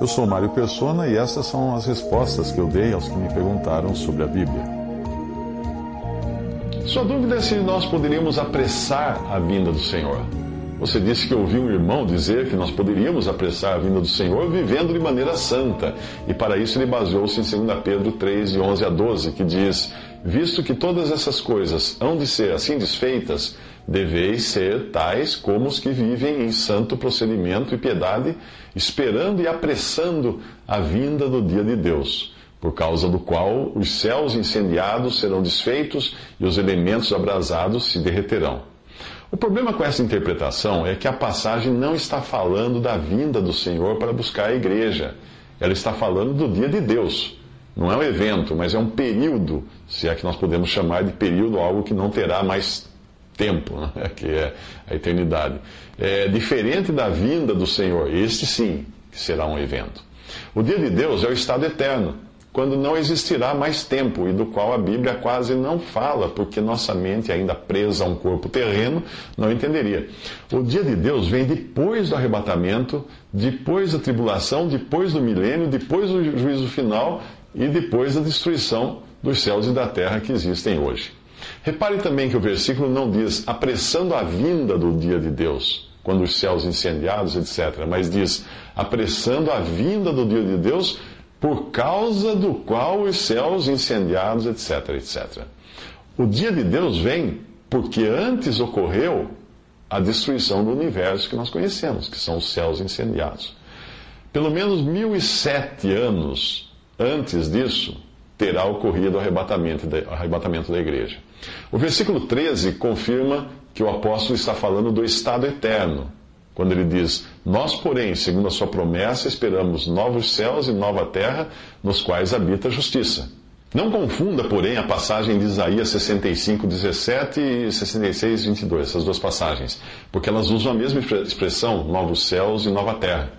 Eu sou Mário Persona e essas são as respostas que eu dei aos que me perguntaram sobre a Bíblia. Sua dúvida é se nós poderíamos apressar a vinda do Senhor. Você disse que ouviu um irmão dizer que nós poderíamos apressar a vinda do Senhor vivendo de maneira santa. E para isso ele baseou-se em 2 Pedro 3, de 11 a 12, que diz: Visto que todas essas coisas hão de ser assim desfeitas, deveis ser tais como os que vivem em santo procedimento e piedade, esperando e apressando a vinda do dia de Deus por causa do qual os céus incendiados serão desfeitos e os elementos abrasados se derreterão. O problema com essa interpretação é que a passagem não está falando da vinda do Senhor para buscar a igreja. Ela está falando do dia de Deus. Não é um evento, mas é um período, se é que nós podemos chamar de período algo que não terá mais tempo, né? que é a eternidade. É diferente da vinda do Senhor. Este sim será um evento. O dia de Deus é o estado eterno quando não existirá mais tempo e do qual a Bíblia quase não fala, porque nossa mente, ainda presa a um corpo terreno, não entenderia. O dia de Deus vem depois do arrebatamento, depois da tribulação, depois do milênio, depois do juízo final e depois da destruição dos céus e da terra que existem hoje. Repare também que o versículo não diz apressando a vinda do dia de Deus, quando os céus incendiados, etc., mas diz apressando a vinda do dia de Deus por causa do qual os céus incendiados, etc, etc. O dia de Deus vem porque antes ocorreu a destruição do universo que nós conhecemos, que são os céus incendiados. Pelo menos mil e sete anos antes disso, terá ocorrido o arrebatamento da igreja. O versículo 13 confirma que o apóstolo está falando do estado eterno, quando ele diz: Nós, porém, segundo a sua promessa, esperamos novos céus e nova terra, nos quais habita a justiça. Não confunda, porém, a passagem de Isaías 65, 17 e 66, 22, essas duas passagens, porque elas usam a mesma expressão, novos céus e nova terra.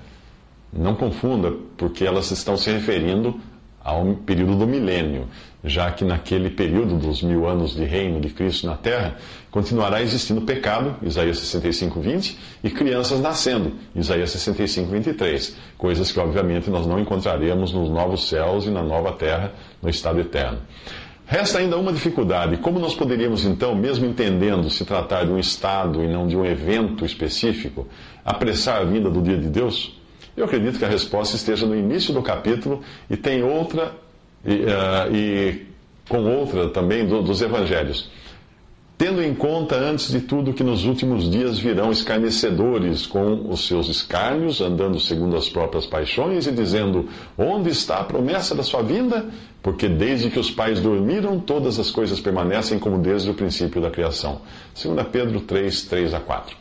Não confunda, porque elas estão se referindo ao período do milênio, já que naquele período dos mil anos de reino de Cristo na terra, continuará existindo pecado, Isaías 65, 20, e crianças nascendo, Isaías 65, 23, coisas que obviamente nós não encontraremos nos novos céus e na nova terra, no estado eterno. Resta ainda uma dificuldade: como nós poderíamos então, mesmo entendendo se tratar de um estado e não de um evento específico, apressar a vinda do dia de Deus? Eu acredito que a resposta esteja no início do capítulo e tem outra, e, uh, e com outra também do, dos evangelhos. Tendo em conta, antes de tudo, que nos últimos dias virão escarnecedores com os seus escárnios, andando segundo as próprias paixões e dizendo: Onde está a promessa da sua vinda? Porque desde que os pais dormiram, todas as coisas permanecem como desde o princípio da criação. 2 Pedro 3, 3 a 4.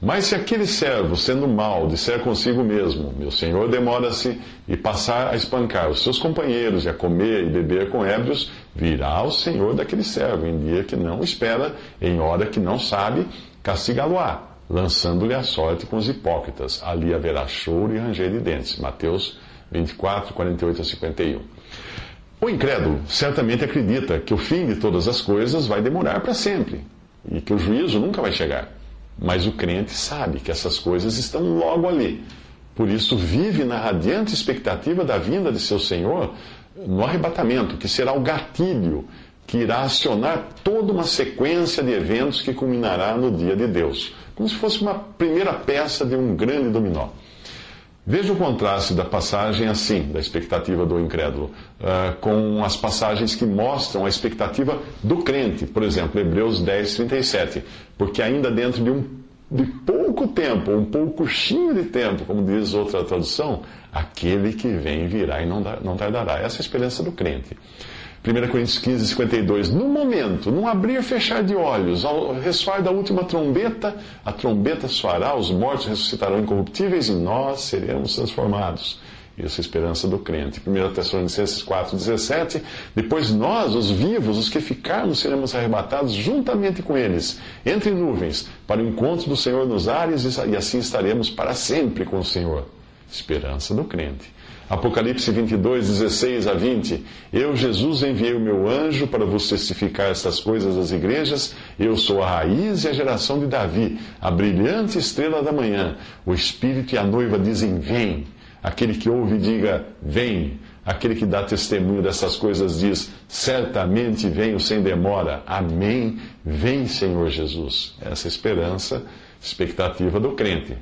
Mas se aquele servo, sendo mau, disser consigo mesmo: Meu senhor demora-se, e passar a espancar os seus companheiros e a comer e beber com ébrios, virá o senhor daquele servo em dia que não espera, em hora que não sabe, castigá-lo-á, lançando-lhe a sorte com os hipócritas. Ali haverá choro e ranger de dentes. Mateus 24, 48 a 51. O incrédulo certamente acredita que o fim de todas as coisas vai demorar para sempre e que o juízo nunca vai chegar. Mas o crente sabe que essas coisas estão logo ali. Por isso, vive na radiante expectativa da vinda de seu Senhor no arrebatamento, que será o gatilho que irá acionar toda uma sequência de eventos que culminará no dia de Deus, como se fosse uma primeira peça de um grande dominó. Veja o contraste da passagem assim, da expectativa do incrédulo, uh, com as passagens que mostram a expectativa do crente. Por exemplo, Hebreus 10, 37. Porque ainda dentro de um de pouco tempo, um pouquinho de tempo, como diz outra tradução, aquele que vem virá e não, não tardará. Essa é a esperança do crente. 1 Coríntios 15, 52. No momento, num abrir e fechar de olhos, ao ressoar da última trombeta, a trombeta soará, os mortos ressuscitarão incorruptíveis e nós seremos transformados. Isso é a esperança do crente. 1 Tessalonicenses 4, 17. Depois nós, os vivos, os que ficarmos, seremos arrebatados juntamente com eles, entre nuvens, para o encontro do Senhor nos ares, e assim estaremos para sempre com o Senhor. Esperança do crente. Apocalipse 22, 16 a 20. Eu, Jesus, enviei o meu anjo para vos testificar estas coisas às igrejas. Eu sou a raiz e a geração de Davi, a brilhante estrela da manhã. O Espírito e a noiva dizem: Vem. Aquele que ouve, diga: Vem. Aquele que dá testemunho dessas coisas diz: Certamente venho sem demora. Amém. Vem, Senhor Jesus. Essa é esperança, expectativa do crente.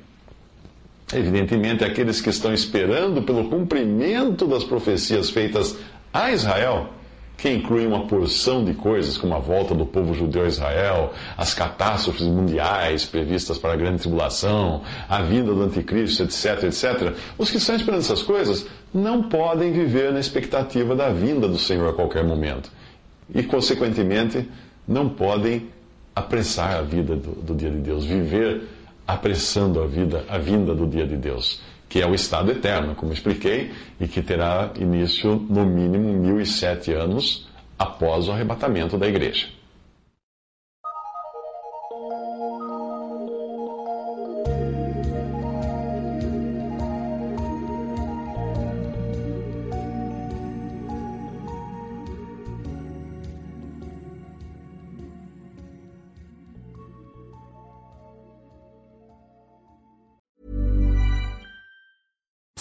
Evidentemente, aqueles que estão esperando pelo cumprimento das profecias feitas a Israel, que incluem uma porção de coisas, como a volta do povo judeu a Israel, as catástrofes mundiais previstas para a grande tribulação, a vinda do anticristo, etc, etc. Os que estão esperando essas coisas não podem viver na expectativa da vinda do Senhor a qualquer momento. E, consequentemente, não podem apressar a vida do, do dia de Deus, viver apressando a vida, a vinda do dia de Deus, que é o estado eterno, como expliquei, e que terá início no mínimo mil e sete anos após o arrebatamento da igreja.